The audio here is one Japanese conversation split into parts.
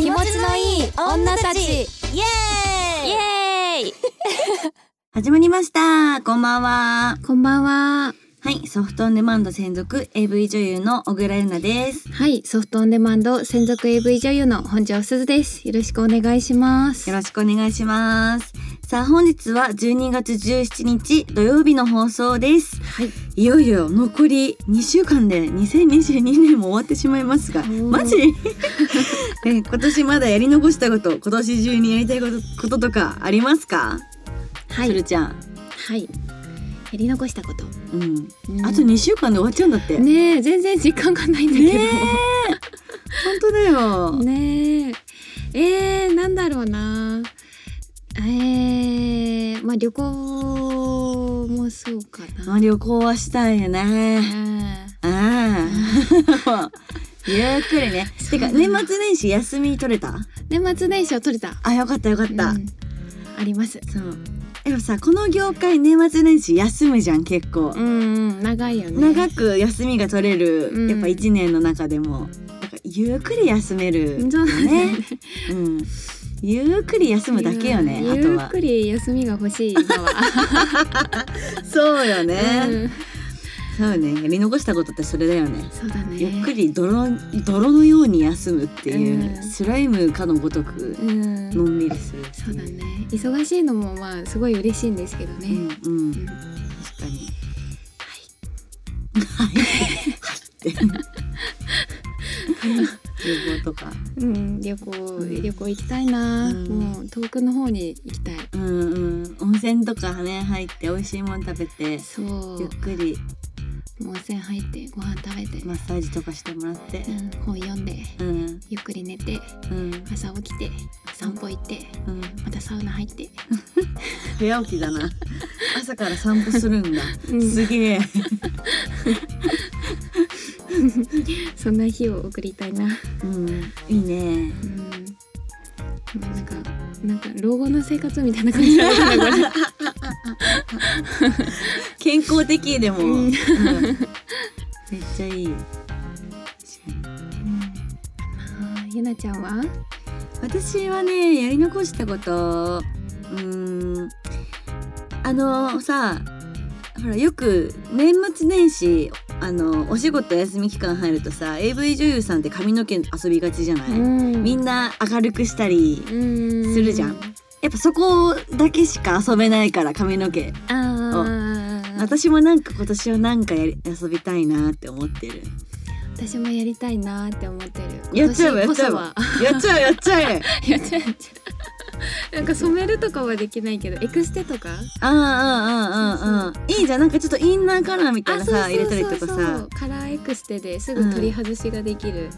気持ちのいい女たち。イエーイ。イエーイ。始まりました。こんばんは。こんばんははいソフトオンデマンド専属 AV 女優の小倉優奈です。はいソフトオンデマンド専属 AV 女優の本庄すずです。よろしくお願いします。よろしくお願いします。さあ本日は12月17日土曜日の放送です。はい。いよいよ残り2週間で2022年も終わってしまいますがー。マジ？え今年まだやり残したこと今年中にやりたいことこととかありますか、はい。つるちゃん。はいやり残したこと。うん。うんあと2週間で終わっちゃうんだって。ね全然時間がないんだけど。え。本当だよ、ねえ。えー、なんだろうな。えー、まあ旅行もそうかな。まあ、旅行はしたいよね。あああ。ゆっくりね。てか年末年始休み取れた？年末年始は取れた。あよかったよかった、うん。あります。そうでもさこの業界年末年始休むじゃん結構、うんうん長いよね。長く休みが取れる、うん。やっぱ一年の中でもなんかゆっくり休めるよそうだね。ね、うん、ゆっくり休むだけよねうんあとは。ゆっくり休みが欲しい今は、そうよね、うんそうね。やり残したことってそれだよね。そうだね。ゆっくり泥の泥のように休むっていう、うん。スライムかのごとくうん。のんびりするそうだね。忙しいのもまあすごい嬉しいんですけどね、うんうん。うん。確かに。はい。はい。はい。旅行とかうん、旅行、ん旅行行きたい。な、うんもう遠くの方に行きたい。うんうん温泉とかね入って美味しい。もの食べてそうゆっくりもう温泉入ってご飯食べて、マッサージとかしてもらって。うん、本読んでうん。ゆっくり寝てうん。朝起きて散歩行ってうん。またサウナ入って。早起きだな。朝から散歩するんだ、うん。すげえ。そんな日を送りたいな。うん。いいね。うん。まあなんかなんか老後の生活みたいな感じだなこれ健康的でも、うん。うん。めっちゃいい。ゆなちゃんは？私はねやり残したことうーん。あのさほらよく年末年始あのお仕事休み期間入るとさ AV 女優さんって髪の毛遊びがちじゃない、ん。みんな明るくしたりすするじゃんやっぱそこだけしか遊べないから髪の毛あー。私もなんか今年はなんかやり遊びたいなって思ってる私もやりたいなって思ってる。やっちゃえばやっちゃえばやっちゃうやっちゃえやっちゃえ やっちゃえなんか染めるとかはできないけどエクステとか？ああああああいいじゃん。なんかちょっとインナーカラーみたいなさ入れたりとかさ。カラーエクステですぐ取り外しができる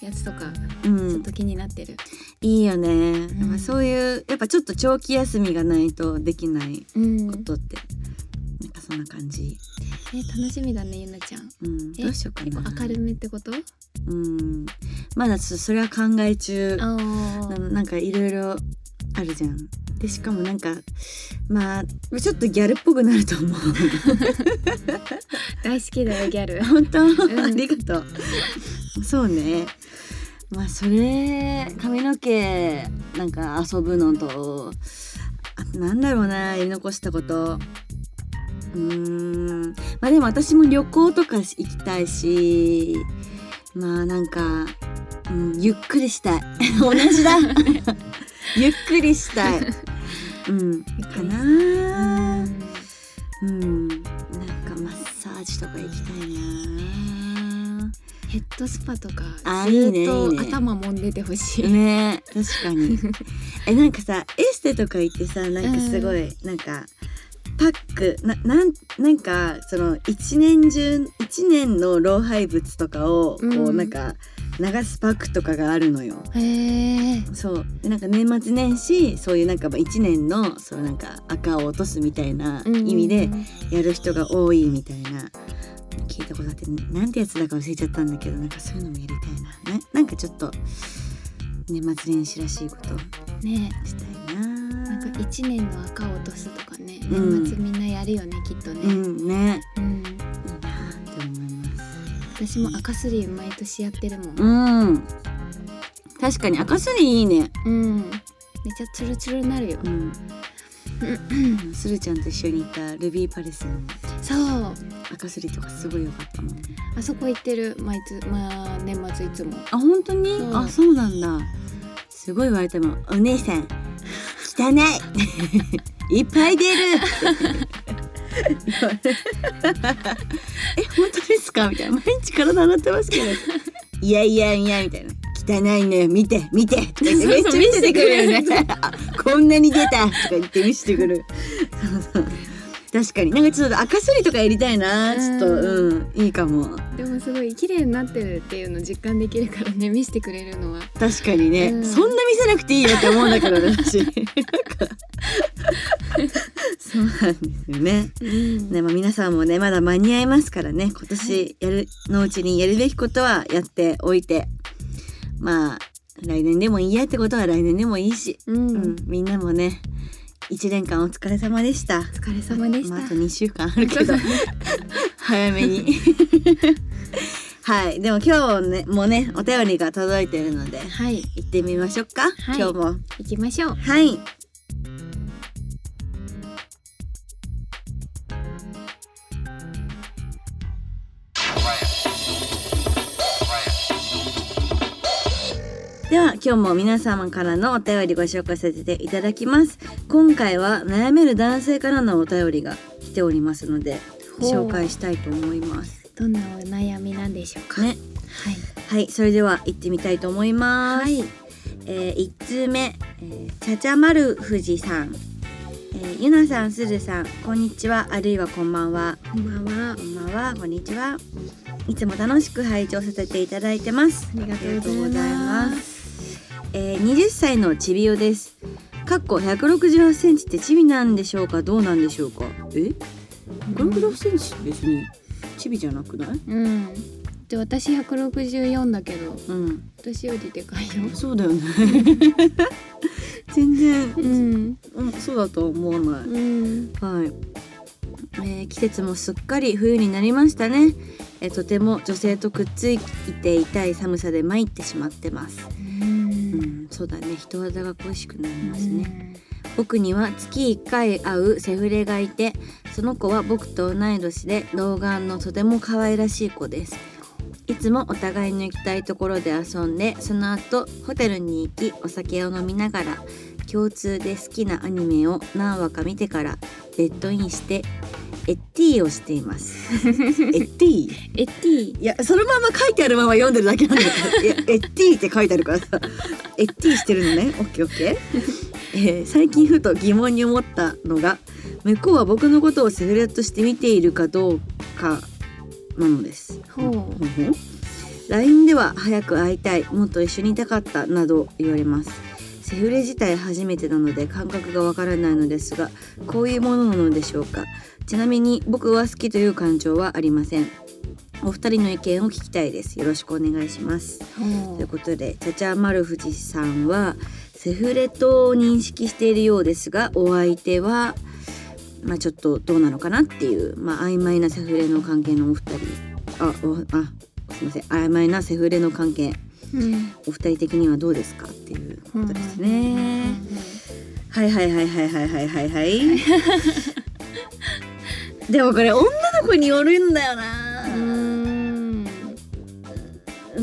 やつとか、うん、ちょっと気になってる、うん、いいよね、うん、そういうやっぱちょっと長期休みがないとできないことって、うんなんかそんな感じ。え楽しみだねゆなちゃん。うんえどうしようかな。明るめってこと？うんまだちょっとそれは考え中。あななんかいろいろあるじゃん。でしかもなんかまあちょっとギャルっぽくなると思う。大好きだよギャル。本当、ん。ありがとう。そうね。まあそれ髪の毛なんか遊ぶのとあなんだろうなやり残したことうーん。まあでも私も旅行とか行きたいしまあなんか、うん、ゆっくりしたい。同じだ。ゆっくりしたい。うん。かな。うん。なんかマッサージとか行きたいな。ヘッドスパとかあずっと頭揉んでてほしい、ね確かに。えなんかさエステとか行ってさなんかすごい、なんかパックななんなんかその一年中一年の老廃物とかをこう、うんなんか流すパックとかがあるのよ。へえそう。でなんか年末年始そういうなんかまあ一年のそうなんか赤を落とすみたいな意味でやる人が多いみたいな。聞いたことあってなんてやつだか忘れちゃったんだけどなんかそういうのもやりたいな。ななんかちょっと年末年始らしいことね。したいななんか一年の赤を落とすとかねうん。年末みんなやるよねきっとうね、んね。うん、いいなって思います私も赤すり毎年やってるもん、うん。確かに赤すりいいね。うん。めっちゃツルツルになるよ。うん。するちゃんと一緒に行ったルビーパレスの。そう。赤すりとかすごい良かったもん。あそこ行ってる毎つまあ年末いつも。あ本当に、う。んあそうなんだ。すごい言われても「お姉さん汚い。いっぱい出る! 」え本当ですか?」みたいな「毎日体洗ってますけど」いやいやいや」みたいな「汚いのよ。見て見て」めっちゃ見せてくるよね。あ こんなに出た。とか言って見せてくる。そうそう確かに。なんかちょっと赤すりとかやりたいな。ちょっとうん。いいかも。でもすごい綺麗になってるっていうの実感できるからね見せてくれるのは。確かにね、うん。そんな見せなくていいよって思うんだけどね私。そうなんですよね。うん。ねまあ、皆さんもねまだ間に合いますからね。今年やるのうちにやるべきことはやっておいて。まあ来年でもいいやってことは来年でもいいし、うん、うん、みんなもね1年間お疲れ様でした。お疲れ様でした、まあ、あと2週間あるけど。早めに。はい。でも今日ねもうねお便りが届いてるのではい。行ってみましょうか、はい。今日も。行きましょう。はいでは今日も皆様からのお便りご紹介させていただきます。今回は悩める男性からのお便りが来ておりますので紹介したいと思います。どんなお悩みなんでしょうか？ね。はい。はいそれでは行ってみたいと思います、はい。えー、1通目、えー、ちゃちゃまる富士さん、えー、ゆなさんすずさんこんにちは。あるいはこんばんは。こんばんは。こんばんは。こんにちは。いつも楽しく拝聴させていただいてます。ありがとうございますえー、20歳のちびおです。かっこ168センチってチビなんでしょうか？どうなんでしょうか？え？168センチ別にチビじゃなくない？うん。で私164だけどうん。私よりでかいよ。そうだよね。全然うん。うん、そうだとは思わない。うん。はい、えー季節もすっかり冬になりましたね。えーとても女性とくっついていたい寒さで参ってしまってます。そうだね。人肌が恋しくなりますね。ね僕には月1回会うセフレがいて、その子は僕と同い年で童顔のとても可愛らしい子です。いつもお互いの行きたいところで遊んでその後ホテルに行きお酒を飲みながら共通で好きなアニメを何話か見てからベッドインしてエッティをしています。エッティエッティいやそのまま書いてあるまま読んでるだけなんだけど。い やエッティって書いてあるからさ。エッティしてるのね。オッケーオッケー、えー最近ふと疑問に思ったのが向こうは僕のことをセフレとして見ているかどうかなのです。ほう。LINE では早く会いたいもっと一緒にいたかったなど言われます。セフレ自体初めてなので感覚がわからないのですがこういうものなのでしょうか？ちなみに僕は好きという感情はありません。お二人の意見を聞きたいです。よろしくお願いします。ほということでちゃちゃまる富士さんはセフレと認識しているようですがお相手はまあちょっとどうなのかなっていうまあ曖昧なセフレの関係のお二人。あおあすいません。曖昧なセフレの関係。ううん。お二人的にはどうですかっていうことですね。はいはいはいはいはいはいはいはい。でもこれ女の子によるんだよな。うん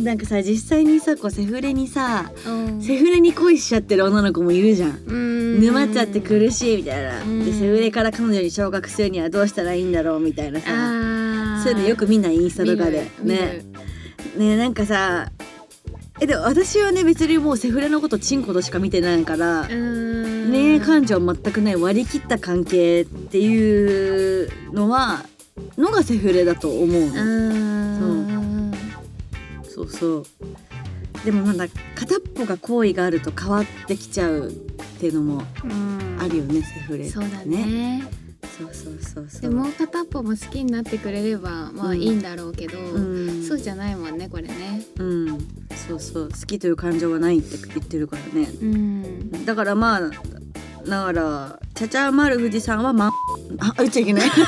なんかさ実際にさこうセフレにさうんセフレに恋しちゃってる女の子もいるじゃん。うん沼っちゃって苦しいみたいな。うんでセフレから彼女に昇格するにはどうしたらいいんだろうみたいなさ。そういうのよく見ないインスタとかでね。ねなんかさえでも私はね別にもうセフレのことチンコとしか見てないから恋愛感情全くない割り切った関係っていうのはのがセフレだと思ううの、んそう。そうでもまだ片っぽが好意があると変わってきちゃうっていうのもうん。あるよね、セフレってそうだねそうそうそうそう。でもう片っぽも好きになってくれればまあうん。いいんだろうけど、うん。そうじゃないもんねこれね。うん。そうそう。好きという感情はないって言ってるからね。うん。だからまあだからちゃちゃまる富士さんはまあ言っちゃいけない。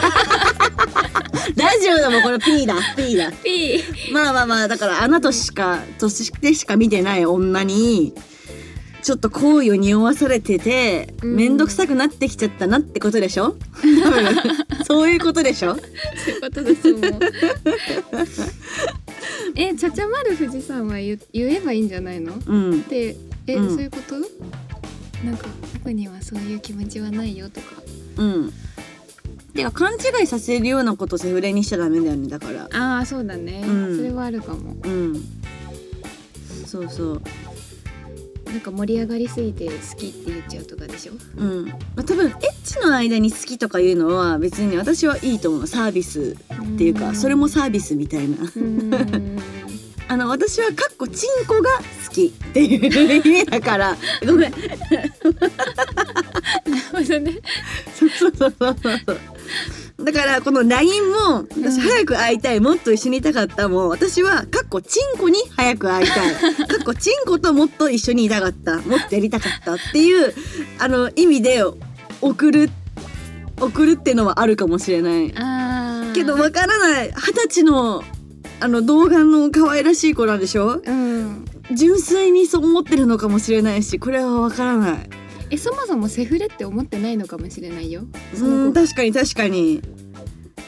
大丈ジオでもこれ。P だ。P だ。P まあまあまあだからあなたしかとしてしか見てない女にちょっと好意を匂わされててうん。面倒くさくなってきちゃったなってことでしょ？多分。そういうことでしょ？そういうことだと思う。えちゃちゃまる富士山は言言えばいいんじゃないの？うん。でえ、うん。そういうこと？なんか僕にはそういう気持ちはないよとか。うん。てか勘違いさせるようなことセフレにしちゃダメだよねだから。ああそうだね、うん。それはあるかも。うん。そうそうなんか盛り上がりすぎて好きって言っちゃうとかでしょ？うん。まあ、多分エッチの間に好きとかいうのは別に私はいいと思う。サービスっていうかそれもサービスみたいな。うんあの私はかっこチンコが好きっていう意味だから。ごめん。なるほどね。そうそうそうそうだからこの LINE も私うん早く会いたいもっと一緒にいたかったもう私はかっこチンコに早く会いたい。かっこチンコともっと一緒にいたかった。もっとやりたかったっていうあの意味で送る送るっていうのはあるかもしれない。けどわからない。二十歳のあの動画の可愛らしい子なんでしょ？うん。純粋にそう思ってるのかもしれないしこれはわからない。えそもそもセフレって思ってないのかもしれないよ。そうん確かに確かに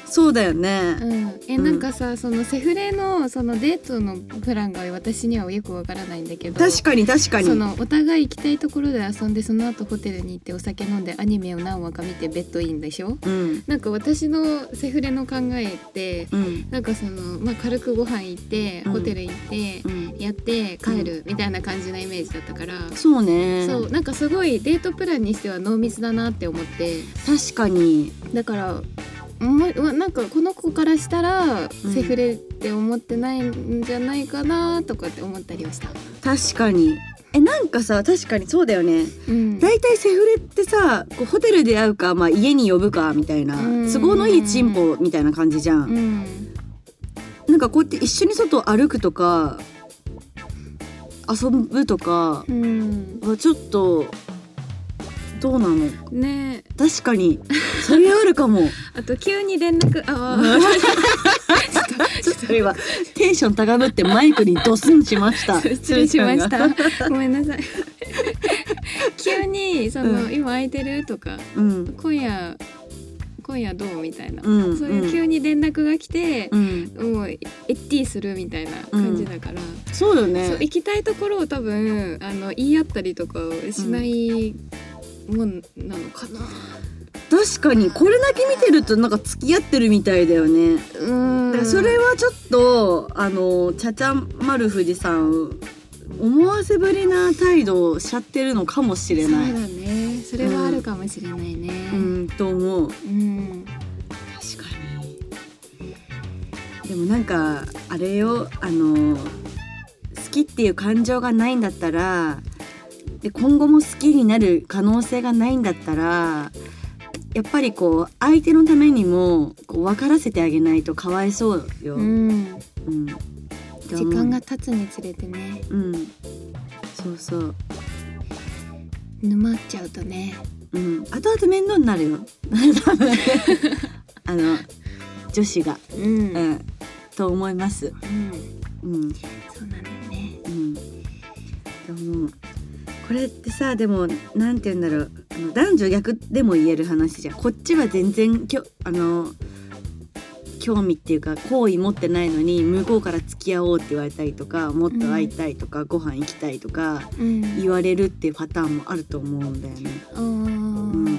そうだよね。うん、えうん。なんかさそのセフレのそのデートのプランが私にはよくわからないんだけど確かに確かに。そのお互い行きたいところで遊んでその後ホテルに行ってお酒飲んでアニメを何話か見てベッドインでしょ？うん。なんか私のセフレの考えってうん。なんかその、まあ、軽くご飯行ってうん。ホテル行って、うん。やって帰るみたいな感じなイメージだったから、そうね。そうなんかすごいデートプランにしては濃密だなって思って。確かに。だからなん。かこの子からしたらセフレって思ってないん。じゃないかなとかって思ったりはした。確かにえなん。かさ確かにそうだよねうん。セフレってさこうホテルで会うか、まあ、家に呼ぶかみたいな都合のいいチンポみたいな感じじゃん。うん。なん。かこうやって一緒に外歩くとか遊ぶとかうん。はちょっとどうなの？ね。え確かに。それあるかも。あと急に連絡あ ちょっと今テンション高ぶってマイクにドスンしましたあ失礼しましたごめんなさい急にその、うん今空いてるとかうん今夜今夜どうみたいな、うんそういう急に連絡が来てう、んもうエッティするみたいな感じだから、そうそうよね行きたいところを多分あの言い合ったりとかしないもんなのかな。確かにこれだけ見てるとなんか付き合ってるみたいだよね。うん。だからそれはちょっとあのちゃちゃまる富士山思わせぶりな態度をしちゃってるのかもしれそうだないね。それはあるかもしれないね。うんと思う。うん。確かに。でもなんかあれよあの好きっていう感情がないんだったらで今後も好きになる可能性がないんだったらやっぱりこう相手のためにもこう分からせてあげないとかわいそうよ。ううん。ん、って時間が経つにつれてね。うん。そうそう。沼っちゃうとね。うん。後々面倒になるよ。あの女子が、うん、ううん。ん、と思います。うん。そうなんだよね。うん、でもこれってさでもなんて言うんだろう。あの男女逆でも言える話じゃん。こっちは全然きょあの興味っていうか好意持ってないのに向こうから付き合おうって言われたりとかもっと会いたいとか、ご飯行きたいとかうん。言われるっていうパターンもあると思うんだよね。あー。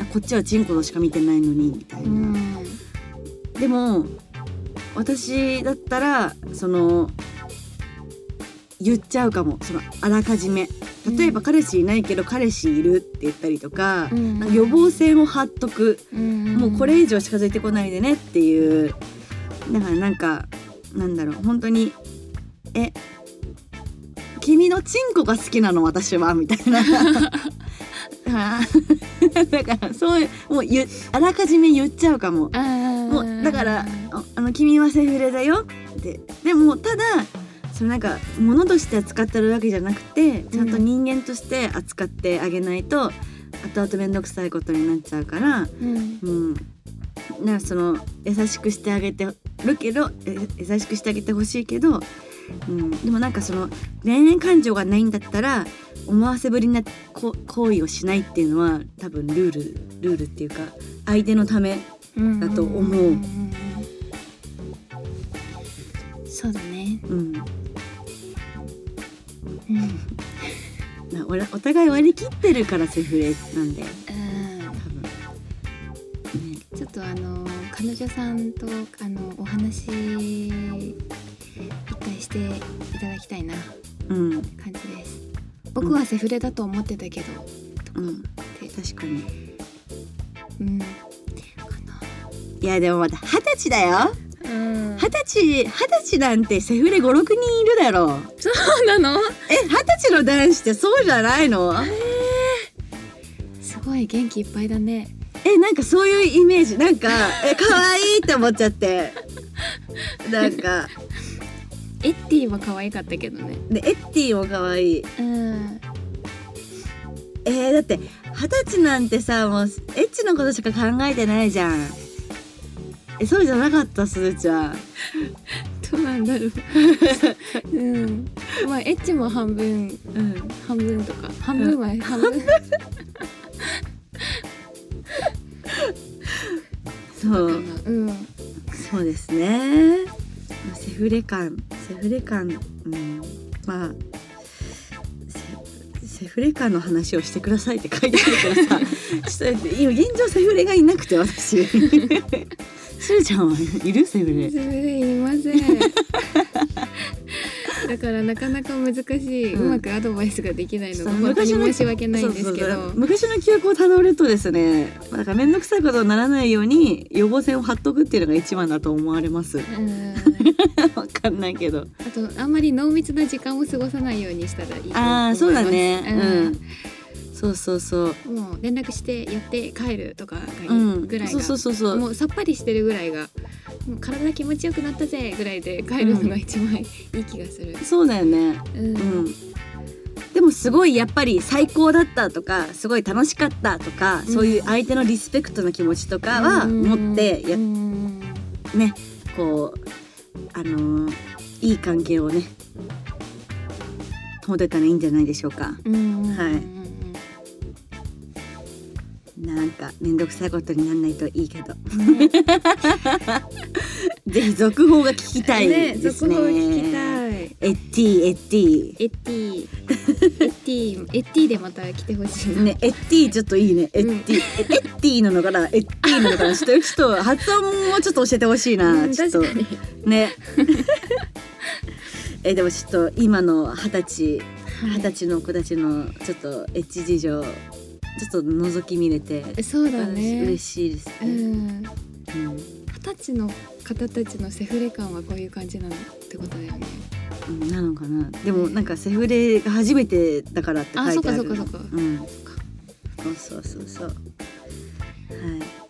あこっちはチンコしか見てないのにみたいな。うん。でも私だったらその言っちゃうかも。そのあらかじめ。例えばうん彼氏いないけど彼氏いるって言ったりとか,、うん予防線を張っとく、うんもうこれ以上近づいてこないでねっていう。だからなんかなんだろう。本当にえ君のチンコが好きなの私は？みたいな。だからそういうもう言うあらかじめ言っちゃうかも。もうだからああの君はセフレだよって。でもただそのなんか物として扱ってるわけじゃなくてちゃんと人間として扱ってあげないと、後々面倒くさいことになっちゃうから、うん。うん、なその優しくしてあげてるけどえ優しくしてあげてほしいけど、うん、でもなんかその恋愛感情がないんだったら思わせぶりなこ行為をしないっていうのは多分ルールルールっていうか相手のためだと思う。ん。ん。そうだね。うんうん。なおらお互い割り切ってるからセフレなんだようん。多分。ねちょっとあの彼女さんとあのお話一回していただきたいな。うん。感じです。僕はセフレだと思ってたけど、うん。確かに。うん、かいやでもまだ二十歳だよ。二十歳二十歳なんてセフレ56人いるだろう。そうなの？え二十歳の男子ってそうじゃないの？すごい元気いっぱいだね。えなんかそういうイメージ。なんかえ可愛いって思っちゃって。なんか。エッティも可愛かったけどね。でエッティも可愛い。うん。えー、だって二十歳なんてさもうエッチのことしか考えてないじゃんえそうじゃなかったすずちゃん。どうなんだろう。うん。まあエッチも半分うん半分とか。半分は半分。そう。うん。そうですね。セフレ感。セフレ感。うん。まあセセフレ感の話をしてくださいって書いてあるからさ。ちょっと今現状セフレがいなくて私すずちゃん。はいる？セフレセフレいません。だからなかなか難しい、ううんまくアドバイスができないのが本当に昔の申し訳ないんですけど。昔の記憶をたどるとですねだから面倒くさいことにならないように予防線を張っとくっていうのが一番だと思われます。うん。わかんないけど。あとあんまり濃密な時間を過ごさないようにしたらいいと思います。ああそうだね。うんそうそうそう。うんもう連絡してやって帰るとかがいうんいぐらいが、そうそうそうそう。もうさっぱりしてるぐらいがもう体気持ちよくなったぜぐらいで帰るのが一番いい気がする。そうだよね。うん。うん。でもすごいやっぱり最高だったとかすごい楽しかったとか、うん。そういう相手のリスペクトの気持ちとかは持ってや、うん。ねこうあのーいい関係をね保てたらいいんじゃないでしょうか。うん。はいなんかめんどくさいことにならないといいけど、ね。ぜひ続報が聞きたいねですね。続報聞きたい。エッティエッティ。エッティ。エッティエッティでまた来てほしいな。ねエッティちょっといいね。エッティ、えエッティなのかな？エッティなのかな？ちょっとちょっと発音もちょっと教えてほしいな、うんちょっと。ね。えでもちょっと今の二十歳はい二十歳の子たちのちょっとエッチ事情ちょっと覗き見れてそうだね。嬉しいですね。うん。うん二十歳の方たちのセフレ感はこういう感じなのってことだよね。うんなのかなでもなんかセフレが初めてだからって書いてあるあそっかそっかそっかうんそうそうそうそうはい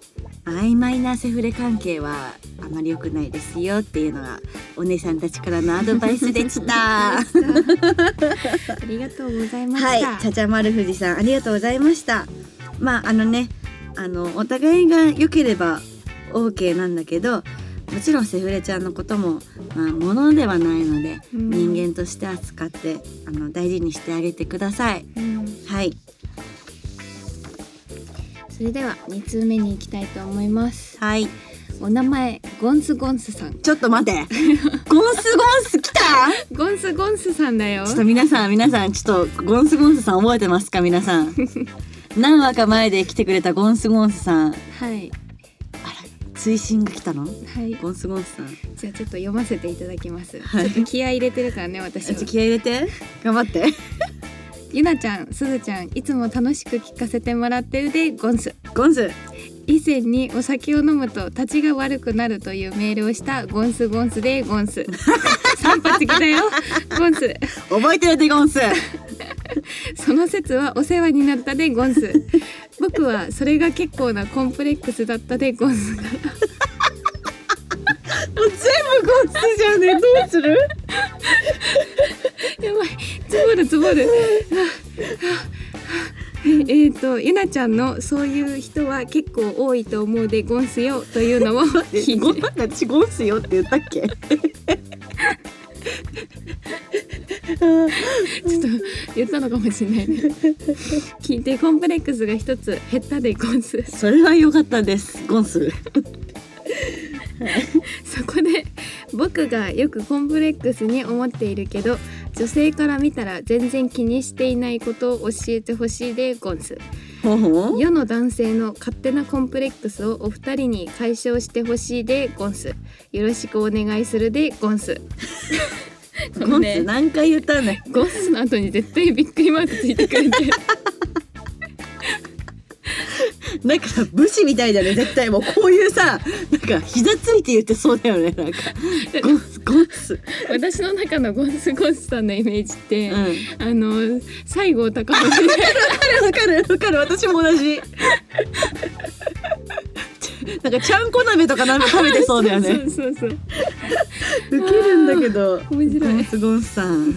曖昧なセフレ関係はあまり良くないですよっていうのがお姉さんたちからのアドバイスでした。ありがとうございました。はいちゃちゃ丸富士さんありがとうございました。まああのねあのお互いが良ければ OK なんだけどもちろんセフレちゃんのこともまあものではないので、うん。人間として扱ってあの大事にしてあげてください。うん。はいそれでは二通目に行きたいと思います。はいお名前ゴンスゴンスさん。ちょっと待って ゴンスゴンス来た？ゴンスゴンスさんだよちょっ。と皆さん皆さんちょっとゴンスゴンスさん覚えてますか？皆さん 何話か前で来てくれたゴンスゴンスさんはいあら追伸が来たの？はい。ゴンスゴンスさんじゃあちょっと読ませていただきます。はいちょっと気合い入れてるからね私。気合い入れて頑張ってゆなちゃん、すずちゃん、いつも楽しく聞かせてもらってるでゴンス。ゴンス以前にお酒を飲むと立ちが悪くなるというメールをしたゴンスゴンスでゴンス。三発来たよ。ゴンス。覚えてるでゴンス その説はお世話になったでゴンス。僕はそれが結構なコンプレックスだったでゴンス。もう全部ゴンスじゃねどうする？やばい、つぼるつぼる。えっとゆなちゃんのそういう人は結構多いと思うでゴンスよというのを聞いて。私ゴンスよって言ったっけ？ちょっと言ったのかもしれないね。聞いてコンプレックスが一つ減ったでゴンス。それは良かったですゴンス そこで僕がよくコンプレックスに思っているけど女性から見たら全然気にしていないことを教えてほしいでゴンス。世の男性の勝手なコンプレックスをお二人に解消してほしいでゴンス。よろしくお願いするでゴンス。こゴンス何回言ったんだよゴンスの後に絶対びっくりマークついてくれてなんか武士みたいだね絶対もう。こういうさなんか膝ついて言ってそうだよねなんか。ゴンスゴンス。私の中のゴンスゴンスさんのイメージって、うん。あの西郷隆盛で。わかるわかる私も同じ。なんかちゃんこ鍋とかなんか食べてそうだよね。そうそうそうウケるんだけど。面白い。ゴンスゴンスさん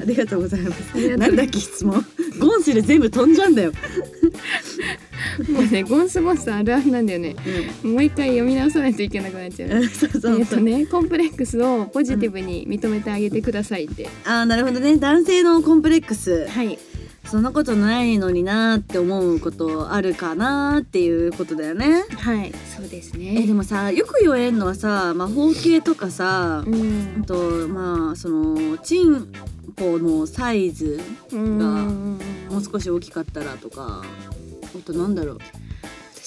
ありがとうございます。なんだっけ質問。ゴンスで全部飛んじゃうんだよ、もうねゴンスゴンスあるあるなんだよね。もう一回読み直さないといけなくなっちゃう。うん、そうそう。えっそう、とねコンプレックスをポジティブに認めてあげてくださいって、あーなるほどね。男性のコンプレックス。はいそんなことないのになーって思うことあるかなーっていうことだよね。はいそうですえねでもさよく言われるのはさ魔法系とかさ、うん。あとまあそのチンポのサイズうん。もう少し大きかったらとかあとなんだろう。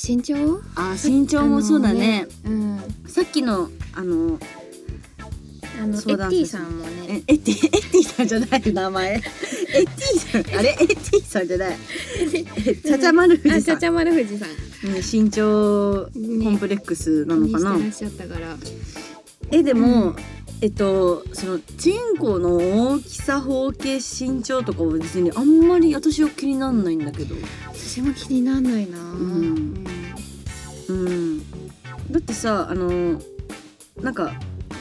身長？あー身長もそうだね。あのね。さっきのあのうんあのエッティさんもえねエッティエッティさんじゃない名前エッティさんあれ？エッティさんじゃない。えちゃちゃ丸藤さん。あちゃちゃ丸藤さん。うん身長コンプレックスなのかな、にしてらっしゃったから。えでも、うんえっとそのチンコの大きさ方形身長とかは別にあんまり私は気になんないんだけど。私も気にならないな、ん。うん。だってさあのなんか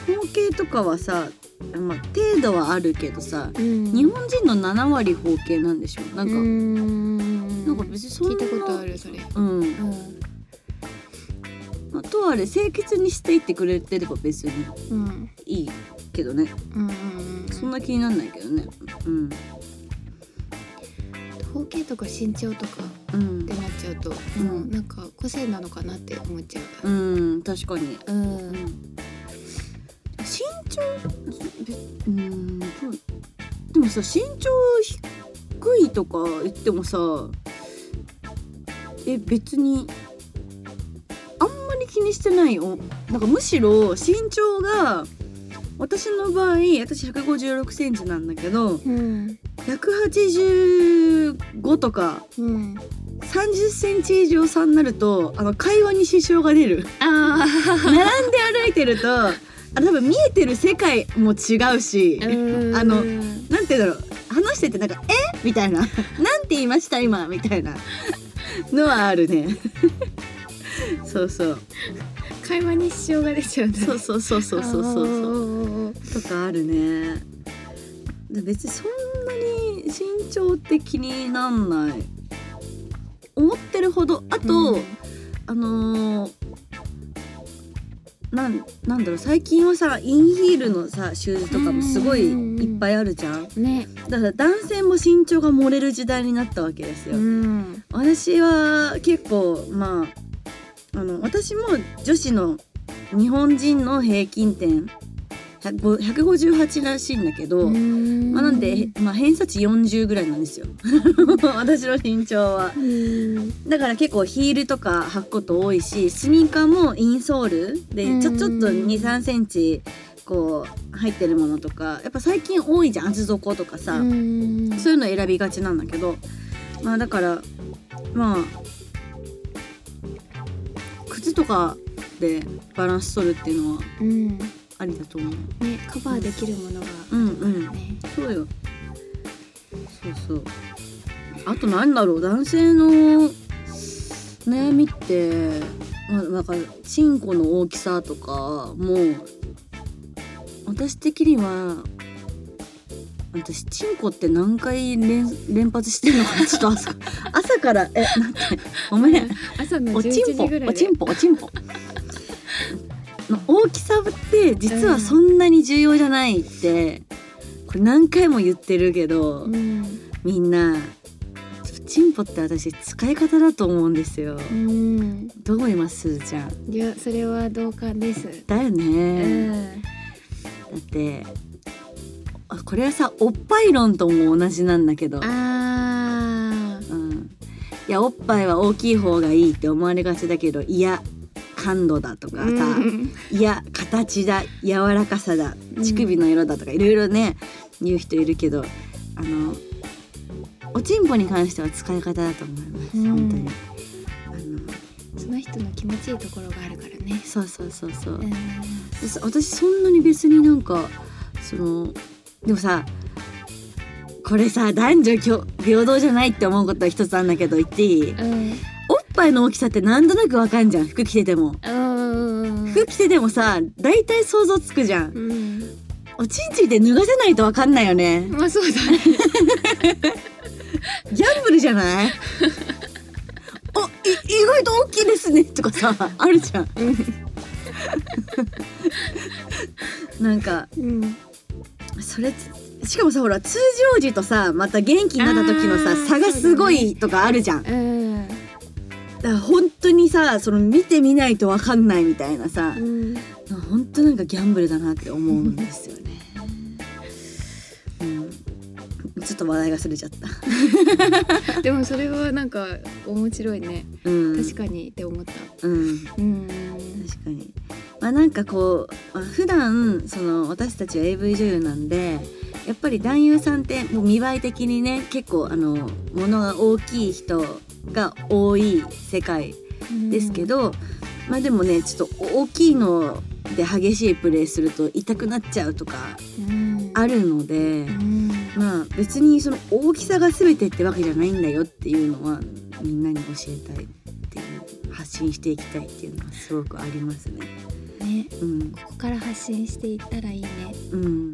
方形とかはさ、まあ、程度はあるけどさうん。日本人の7割方形なんでしょなんか、うん。なんか別にそんな聞いたことあるそれ。うん。うん。まあ、とあれ清潔にしていってくれてれば別にうん。いいけどね。うんうんそんな気になんないけどね。うん。統計とか身長とかうん。ってなっちゃうと、うん。もうなんか個性なのかなって思っちゃううん確かに。うん。うん。身長べうんそう。でもさ身長低いとか言ってもさえ別にあんまり気にしてないよ。なんかむしろ身長が私の場合私1 5 6センチなんだけどうん。185とかうん30センチ以上差になるとあの会話に支障が出る。あ並んで歩いてるとあ多分見えてる世界も違うし、ああのなんて言うんだろう。話しててなんか「え？みたいな「なんて言いました今」みたいなのはあるね。そうそう。会話に支障が出ちゃうね。そうそうそうそうそうそう。そううとかあるね。別にそんなに身長って気になんない。思ってるほど。あと、あのーなんなんだろう最近はさインヒールのさシューズとかもすごいいっぱいあるじゃん。ね。だから男性も身長が漏れる時代になったわけですよ、うん。私は結構まああの私も女子の日本人の平均点100 158らしいんだけど、まあ、なんで、まあ、偏差値40ぐらいなんですよ。私の身長は。うん。だから結構ヒールとか履くこと多いしスニーカーもインソールでちょちょっと2 3センチこう入ってるものとかやっぱ最近多いじゃん厚底とかさ、うん。そういうの選びがちなんだけど。まあだからまあ靴とかでバランス取るっていうのはうん。ねありだと思う。カバーできるものが。うんうん。ね。そうよ。そうそう。あとなんだろう。男性の悩みってまあなんかチンコの大きさとかも私的には私チンコって何回連連発してんのかな？ちょっと朝朝からえなんて。ごめん。朝の11おちんぽ時ぐらいで。おちんぽ。おちんぽの大きさって実はそんなに重要じゃないって、これ何回も言ってるけど、うんみんなチンポって私使い方だと思うんですよ。うんどう思います？すずちゃん。いやそれは同感です。だようね、ん。だってあこれはさおっぱい論とも同じなんだけど。あー。うん、いやおっぱいは大きい方がいいって思われがちだけどいや感度だとかさ、うん。いや形だ柔らかさだうん。乳首の色だとかいろいろね言う人いるけどあのおちんぽに関しては使い方だと思います、うん。本当に。あのその人の気持ちいいところがあるからね。そうそうそうそう、私そんなに別になんかそのでもさこれさ男女平等じゃないって思うことは一つあんだけど言っていい？うんおっぱいの大きさってなんとなくわかんじゃん。服着てても。うん。服着ててもさ大体想像つくじゃん。うん。おちんちんって脱がせないとわかんないよね。まあそうだね。ギャンブルじゃない？おい意外と大きいですね。とかさあるじゃん。なんかうん。それしかもさほら通常時とさまた元気になった時のさ差がすごいとかあるじゃん。だ,、うんから本当にさその見てみないとわかんないみたいなさうん。本当なんかギャンブルだなって思うんですよね。うん、ちょっと話題がそれちゃった。でもそれはなんか面白いね。うん、確かにって思った。うん、うん。確かに。まあなんかこう、まあ、普段その私たちは AV 女優なんでやっぱり男優さんってもう見栄え的にね結構あの物が大きい人が多い世界ですけど、まあでもねちょっと大きいので激しいプレーすると痛くなっちゃうとかうん。あるので。うん。まあ別にその大きさが全てってわけじゃないんだよっていうのはみんなに教えたいっていう発信していきたいっていうのはすごくありますね。ね。うん。ここから発信していったらいいね。うん。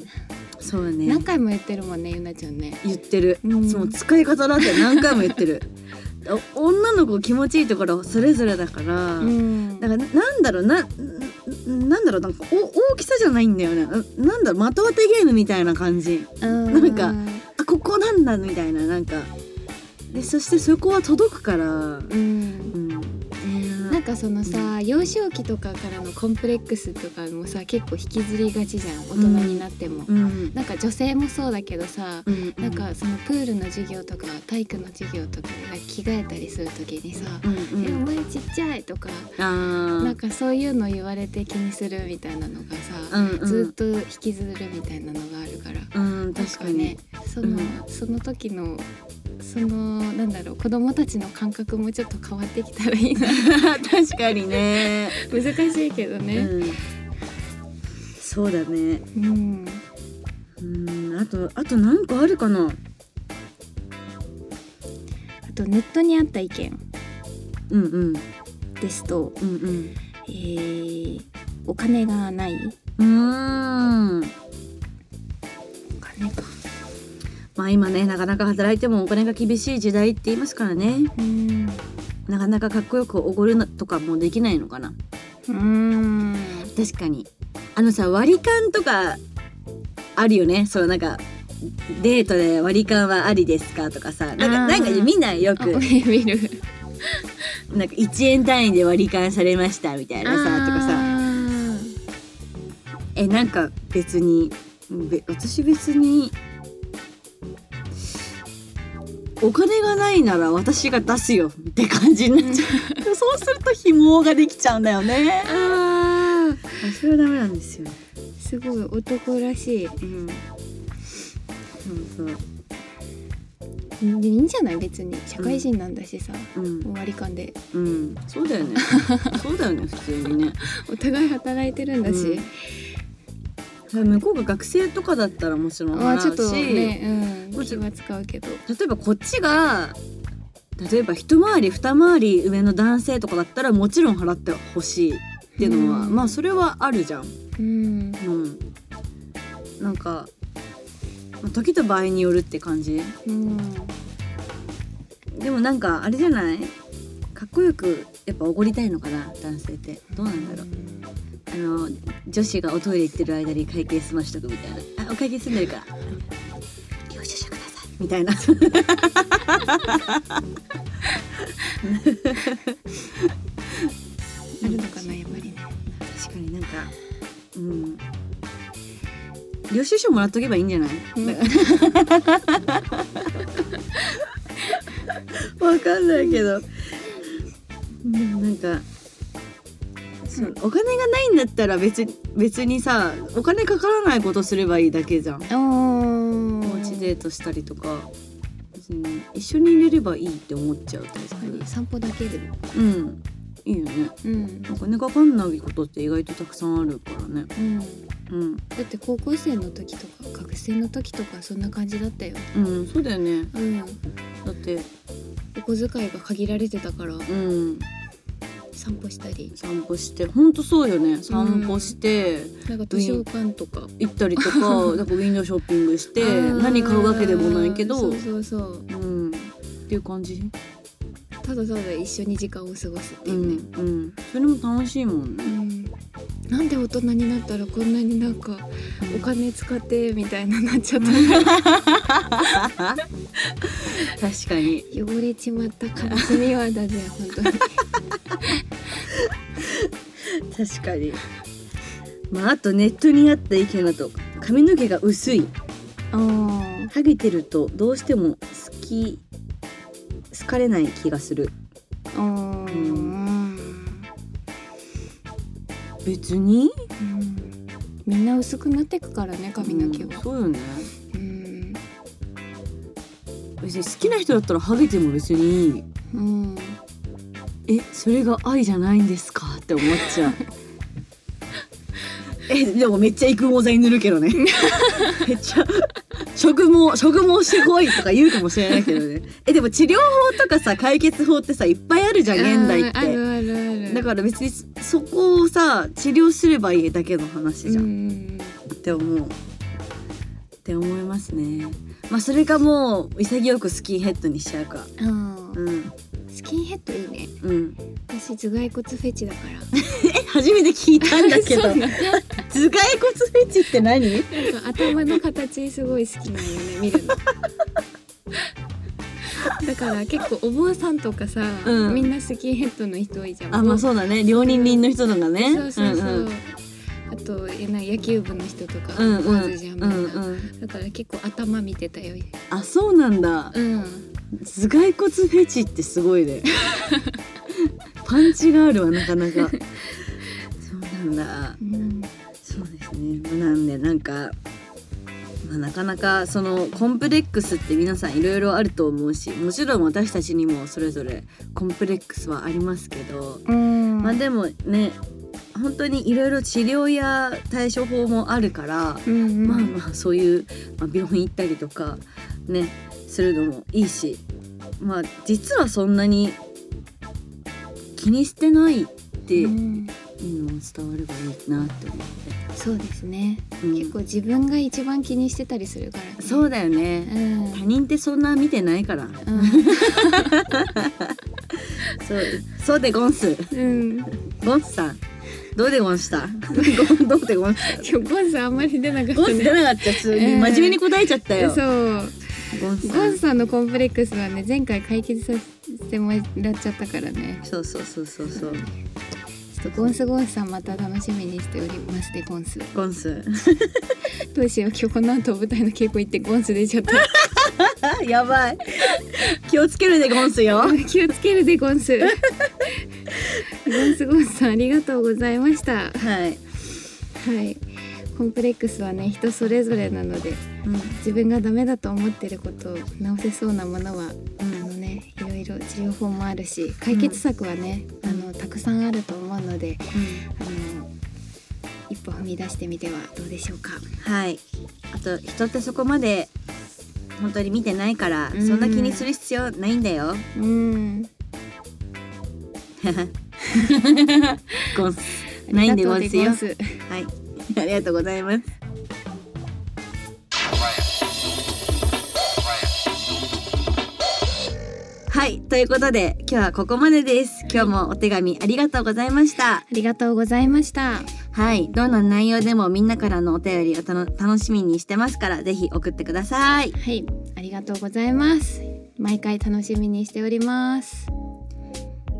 そうね。何回も言ってるもんねゆなちゃんね。言ってる、うん。その使い方だって何回も言ってる。お 女の子気持ちいいところそれぞれだから、うん。だからなんだろうななんだろうなんかお大きさじゃないんだよね。ななんだろう的当てゲームみたいな感じ。なんかあここなんだみたいななんか。でそしてそこは届くから。うん。うんかそのさ幼少期とかからのコンプレックスとかもさ結構引きずりがちじゃん。大人になっても、うん。なんか女性もそうだけどさ、うん。なんかそのプールの授業とか体育の授業とかで着替えたりする時にさ「うんうん。えお前ちっちゃい」とかなんかそういうの言われて気にするみたいなのがさ、うんうん。ずっと引きずるみたいなのがあるから。うん確かに。ねその、うん。その時のそのなんだろう子供たちの感覚もちょっと変わってきたらいいな。確かにね。難しいけどね。うん。そうだね。うん、うんあとあと何個あるかな？あとネットにあった意見。うんうん。ですと、うんうん。えーお金がない。うーんまあ今ねなかなか働いてもお金が厳しい時代って言いますからね。うん。なかなかかっこよくおごるのとかもできないのかな。うん。確かに。あのさ割り勘とかあるよね。そうなんかデートで割り勘はありですかとかさ。なんかなんかみんなよあく見る。なんか1円単位で割り勘されましたみたいなさとかさ。さえなんか別にべ私別にお金がないなら私が出すよって感じになっちゃう。そうすると紐ができちゃうんだよね。あー。それはダメなんですよ。すごい男らしい。うん。そうそうでいいんじゃない？別に社会人なんだしさ、うん。もう割り勘で。うん、そうだよね。そうだよね、普通にね。お互い働いてるんだし、向こうが学生とかだったらもちろんまあ払うし、ちょっとね、うん、気は使うけど。例えばこっちが例えば一回り二回り上の男性とかだったらもちろん払ってほしいっていうのは、うん。まあそれはあるじゃん。うん。うん。なんかまあ時と場合によるって感じ。うん。でもなんかあれじゃない？かっこよくやっぱおごりたいのかな男性って。どうなんだろう。あの女子がおトイレ行ってる間に会計済ましとくみたいな。あお会計済んでるから。領収書ください。みたいな。あるのかなやっぱりね。確かになんかうん。領収書もらっとけばいいんじゃない、うん。わかんないけど、うん、なんかそう。お金がないんだったら別に別にさお金かからないことすればいいだけじゃん。おおうちデートしたりとか別に一緒に入れればいいって思っちゃうタイプ。散歩だけでも。うん。いいよね。うん。お金かかんないことって意外とたくさんあるからね。うん。うん。だって高校生の時とか学生の時とかそんな感じだったよ。うんそうだよね。うん。だってお小遣いが限られてたから。うん散歩したり。散歩してほんとそうよね。散歩して、なんか図書館とか。行ったりとか なんかウィンドウショッピングして何買うわけでもないけど。そうそうそう。うん。っていう感じ？ただただ一緒に時間を過ごすってういうね、んうん。それも楽しいもんね。うん。なんで大人になったらこんなになんかお金使ってみたいななっちゃった確かに。汚れちまった悲しみはだぜ本当に。確かに。まああとネットにあった意見だと髪の毛が薄い。あー。ハゲてるとどうしても好き好かれない気がする。うん。別に？みんな薄くなってくからね髪の毛うんは、そうよね。うん。別に好きな人だったらハゲても別にうん、えそれが愛じゃないんですか？って思っちゃう。えでもめっちゃ育毛剤塗るけどね。めっちゃ植毛植毛してこいとか言うかもしれないけどね。えでも治療法とかさ解決法ってさいっぱいあるじゃん現代って。あーあるあるある。だから別にそこをさ治療すればいいだけの話じゃん、うんって思う。って思いますね。まあそれかもう潔くスキンヘッドにしちゃうか。あーうんスキンヘッドいいね。うん。私頭蓋骨フェチだから。え初めて聞いたんだけど。頭蓋骨フェチって何？なんか頭の形すごい好きなんよね見るの。だから結構お坊さんとかさ、うん。みんなスキンヘッドの人多いじゃん。あまあそうだね。料理人の人とかね。そうそうそう。んんあとえな野球部の人とかうんうん。じゃんみんな、うんうん。だから結構頭見てたよ。あそうなんだ。うん。頭蓋骨フェチってすごいね。パンチがあるわなかなか。そうなんだ。うんそうですね。なんでなんか、まあ、なかなかそのコンプレックスって皆さんいろいろあると思うしもちろん私たちにもそれぞれコンプレックスはありますけど、うん。まあでもね本当にいろいろ治療や対処法もあるから、うんうん。まあまあそういう、まあ、病院行ったりとかねするのもいいしまあ実はそんなに気にしてないっていううんのも伝わればいいなって思って。そうですね、うん。結構自分が一番気にしてたりするからね。そうだよね、うん。他人ってそんな見てないから。うん。そう。そうでゴンス。うん。ゴンスさん。どうでゴンした？ゴ ンどうでゴンした今日ゴンさんあんまり出なかったゴンス出ね。なかった。真面目に答えちゃったよ、そう。ゴンスさんのコンプレックスはね前回解決させてもらっちゃったからね。そうそうそうそうそう。ちょっとゴンスゴンスさんまた楽しみにしておりますでゴンス。ゴンス。どうしよう。今日この後舞台の稽古行ってゴンス出ちゃった やばい。気をつけるでゴンスよ。気をつけるでゴンス。ゴンスゴンスさんありがとうございました。はい、はいコンプレックスはね人それぞれなのでうん。自分がダメだと思ってることを直せそうなものはうん。あのねいろいろ治療法もあるし解決策はね、あのたくさんあると思うのであの一歩踏み出してみてはどうでしょうか。はい。あと人ってそこまで本当に見てないから、うん。そんな気にする必要ないんだよ。うん。ゴンス。ないんでゴンスよ。はいありがとうございます。はい、ということで今日はここまでです。今日もお手紙ありがとうございました。ありがとうございました。はい、どんな内容でもみんなからのお便りを楽しみにしてますから、ぜひ送ってください。はい、ありがとうございます。毎回楽しみにしております。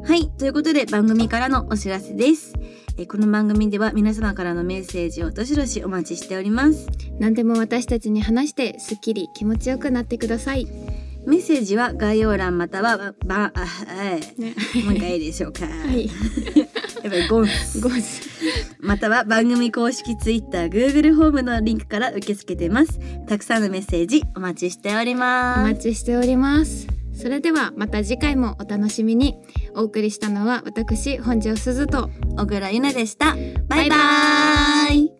はい、ということで番組からのお知らせです。えーこの番組では皆様からのメッセージをどしどしお待ちしております。何でも私たちに話してすっきり気持ちよくなってください。メッセージは概要欄またはばばあはい。ね。もう一回いいでしょうか、はい。やっぱりゴンス。ゴース。または番組公式 Twitter、Google ホームのリンクから受け付けてます。たくさんのメッセージお待ちしておりおます。待ちしておりますそれではまた次回もお楽しみに。お送りしたのは私本庄すずと。小倉優奈でした。バイババイバイ